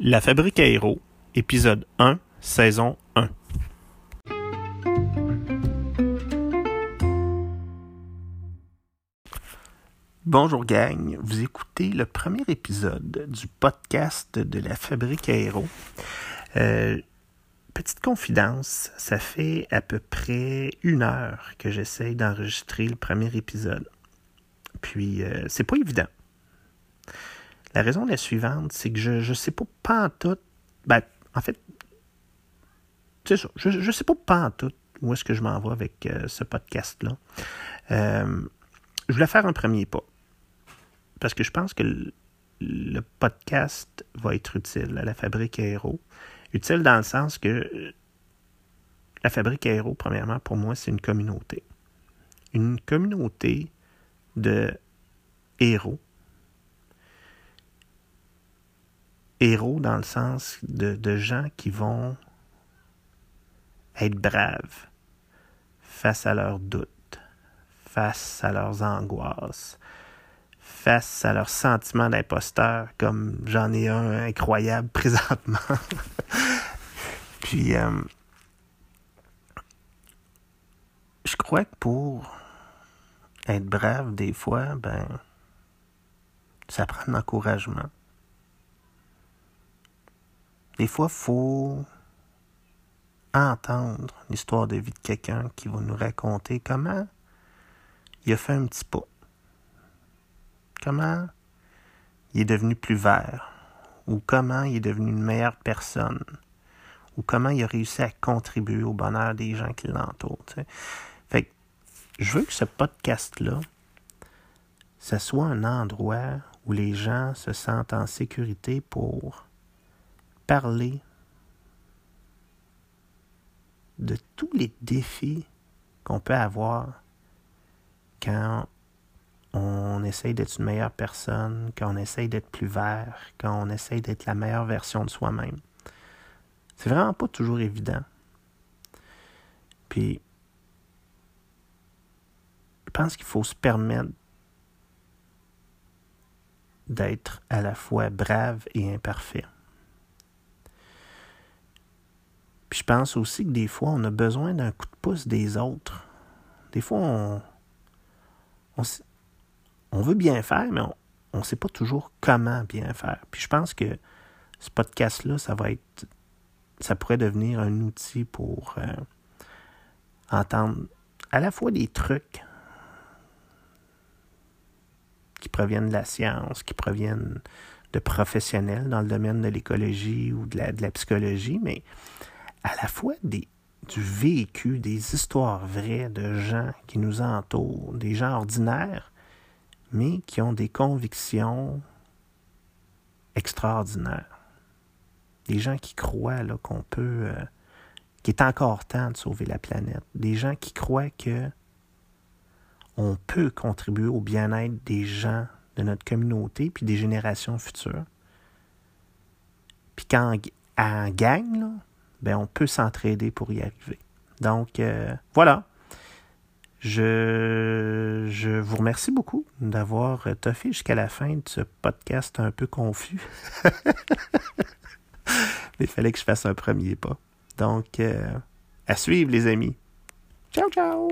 La Fabrique à héros, épisode 1, saison 1. Bonjour gang, vous écoutez le premier épisode du podcast de la Fabrique à héros. Euh, petite confidence, ça fait à peu près une heure que j'essaye d'enregistrer le premier épisode. Puis, euh, c'est pas évident. La raison est la suivante, c'est que je ne sais pas tout. Ben, en fait, c'est ça. Je ne sais pas tout où est-ce que je m'en vais avec euh, ce podcast-là. Euh, je voulais faire un premier pas. Parce que je pense que le, le podcast va être utile à la fabrique aéro. Utile dans le sens que la fabrique aéro, premièrement, pour moi, c'est une communauté. Une communauté de héros héros dans le sens de, de gens qui vont être braves face à leurs doutes, face à leurs angoisses, face à leurs sentiments d'imposteur, comme j'en ai un incroyable présentement. Puis, euh, je crois que pour être brave, des fois, ben, ça prend de l'encouragement. Des fois, il faut entendre l'histoire de vie de quelqu'un qui va nous raconter comment il a fait un petit pas. Comment il est devenu plus vert. Ou comment il est devenu une meilleure personne. Ou comment il a réussi à contribuer au bonheur des gens qui l'entourent. Fait que je veux que ce podcast-là, ce soit un endroit où les gens se sentent en sécurité pour parler de tous les défis qu'on peut avoir quand on essaye d'être une meilleure personne, quand on essaye d'être plus vert, quand on essaye d'être la meilleure version de soi-même. C'est vraiment pas toujours évident. Puis, je pense qu'il faut se permettre d'être à la fois brave et imparfait. Puis je pense aussi que des fois, on a besoin d'un coup de pouce des autres. Des fois, on, on, veut bien faire, mais on ne sait pas toujours comment bien faire. Puis je pense que ce podcast-là, ça va être. Ça pourrait devenir un outil pour euh, entendre à la fois des trucs qui proviennent de la science, qui proviennent de professionnels dans le domaine de l'écologie ou de la, de la psychologie, mais à la fois des, du vécu, des histoires vraies de gens qui nous entourent, des gens ordinaires, mais qui ont des convictions extraordinaires. Des gens qui croient qu'on peut, euh, qu'il est encore temps de sauver la planète. Des gens qui croient que on peut contribuer au bien-être des gens de notre communauté puis des générations futures. Puis quand en gang, là, ben, on peut s'entraider pour y arriver. Donc, euh, voilà. Je, je vous remercie beaucoup d'avoir toffé jusqu'à la fin de ce podcast un peu confus. il fallait que je fasse un premier pas. Donc, euh, à suivre, les amis. Ciao, ciao!